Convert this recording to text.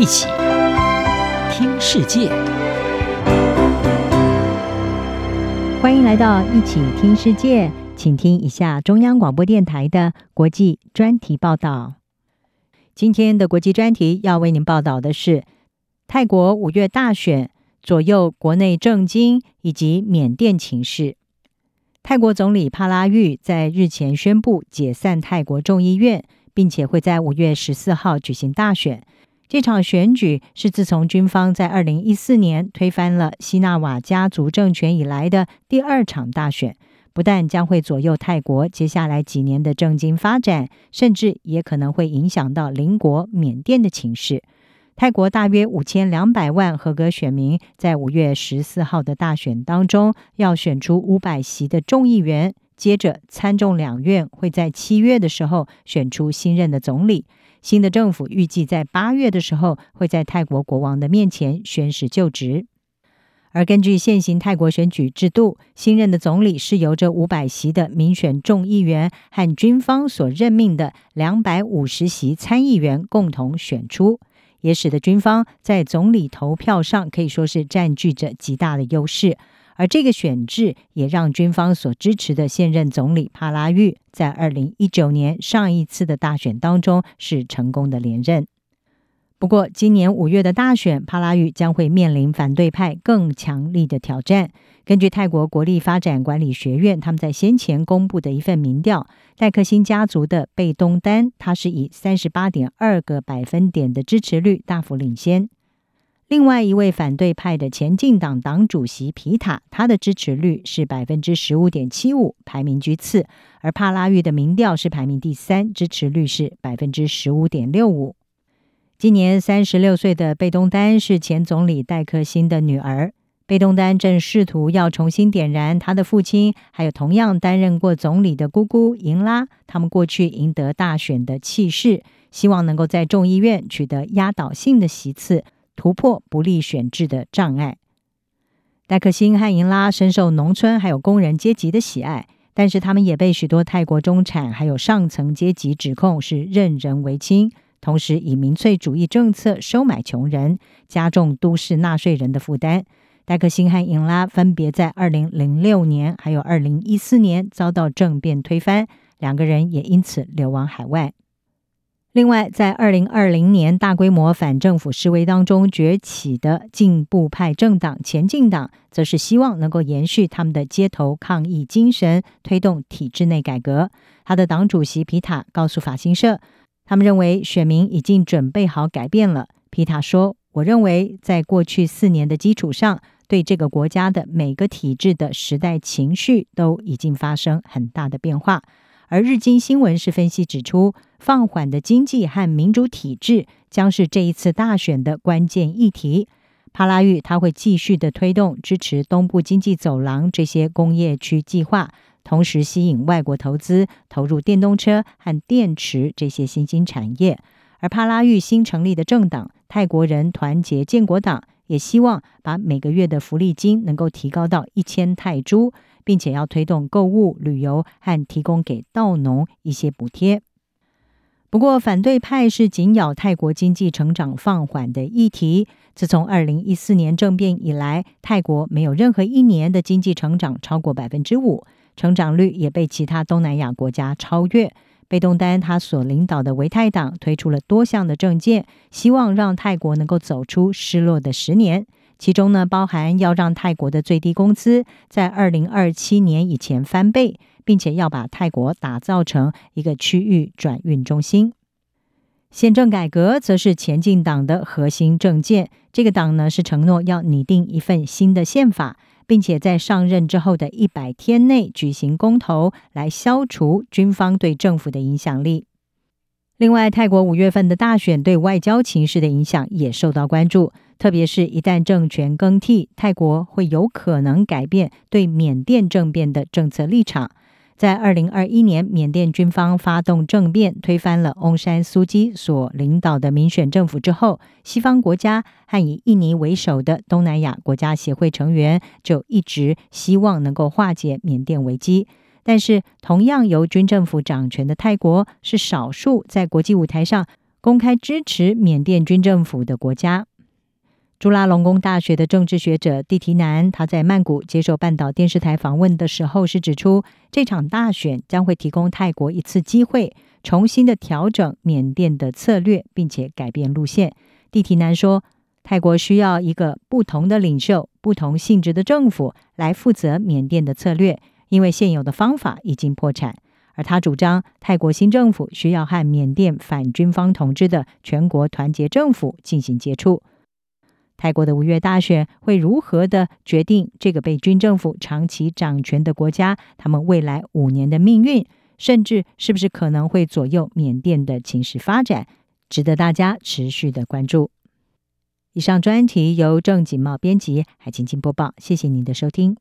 一起听世界，欢迎来到一起听世界，请听一下中央广播电台的国际专题报道。今天的国际专题要为您报道的是泰国五月大选左右国内政经以及缅甸情势。泰国总理帕拉育在日前宣布解散泰国众议院，并且会在五月十四号举行大选。这场选举是自从军方在二零一四年推翻了西纳瓦家族政权以来的第二场大选，不但将会左右泰国接下来几年的政经发展，甚至也可能会影响到邻国缅甸的情势。泰国大约五千两百万合格选民在五月十四号的大选当中，要选出五百席的众议员。接着，参众两院会在七月的时候选出新任的总理。新的政府预计在八月的时候会在泰国国王的面前宣誓就职。而根据现行泰国选举制度，新任的总理是由这五百席的民选众议员和军方所任命的两百五十席参议员共同选出。也使得军方在总理投票上可以说是占据着极大的优势，而这个选制也让军方所支持的现任总理帕拉育在二零一九年上一次的大选当中是成功的连任。不过，今年五月的大选，帕拉育将会面临反对派更强力的挑战。根据泰国国立发展管理学院他们在先前公布的一份民调，戴克辛家族的贝东丹，他是以三十八点二个百分点的支持率大幅领先。另外一位反对派的前进党党主席皮塔，他的支持率是百分之十五点七五，排名居次。而帕拉育的民调是排名第三，支持率是百分之十五点六五。今年三十六岁的贝东丹是前总理戴克辛的女儿。贝东丹正试图要重新点燃他的父亲，还有同样担任过总理的姑姑英拉，他们过去赢得大选的气势，希望能够在众议院取得压倒性的席次，突破不利选制的障碍。戴克辛和英拉深受农村还有工人阶级的喜爱，但是他们也被许多泰国中产还有上层阶级指控是任人唯亲。同时，以民粹主义政策收买穷人，加重都市纳税人的负担。戴克辛和英拉分别在二零零六年还有二零一四年遭到政变推翻，两个人也因此流亡海外。另外，在二零二零年大规模反政府示威当中崛起的进步派政党前进党，则是希望能够延续他们的街头抗议精神，推动体制内改革。他的党主席皮塔告诉法新社。他们认为选民已经准备好改变了。皮塔说：“我认为，在过去四年的基础上，对这个国家的每个体制的时代情绪都已经发生很大的变化。”而日经新闻是分析指出，放缓的经济和民主体制将是这一次大选的关键议题。帕拉育他会继续的推动支持东部经济走廊这些工业区计划。同时吸引外国投资投入电动车和电池这些新兴产业，而帕拉育新成立的政党泰国人团结建国党也希望把每个月的福利金能够提高到一千泰铢，并且要推动购物、旅游和提供给稻农一些补贴。不过，反对派是紧咬泰国经济成长放缓的议题。自从二零一四年政变以来，泰国没有任何一年的经济成长超过百分之五。成长率也被其他东南亚国家超越。被动丹他所领导的维泰党推出了多项的政见，希望让泰国能够走出失落的十年。其中呢，包含要让泰国的最低工资在二零二七年以前翻倍，并且要把泰国打造成一个区域转运中心。宪政改革则是前进党的核心政见。这个党呢，是承诺要拟定一份新的宪法。并且在上任之后的一百天内举行公投，来消除军方对政府的影响力。另外，泰国五月份的大选对外交情势的影响也受到关注，特别是一旦政权更替，泰国会有可能改变对缅甸政变的政策立场。在二零二一年，缅甸军方发动政变，推翻了翁山苏基所领导的民选政府之后，西方国家和以印尼为首的东南亚国家协会成员就一直希望能够化解缅甸危机。但是，同样由军政府掌权的泰国是少数在国际舞台上公开支持缅甸军政府的国家。朱拉隆功大学的政治学者蒂提南，他在曼谷接受半岛电视台访问的时候，是指出这场大选将会提供泰国一次机会，重新的调整缅甸的策略，并且改变路线。蒂提南说，泰国需要一个不同的领袖、不同性质的政府来负责缅甸的策略，因为现有的方法已经破产。而他主张，泰国新政府需要和缅甸反军方统治的全国团结政府进行接触。泰国的五月大选会如何的决定这个被军政府长期掌权的国家，他们未来五年的命运，甚至是不是可能会左右缅甸的情势发展，值得大家持续的关注。以上专题由郑锦茂编辑，海清清播报，谢谢您的收听。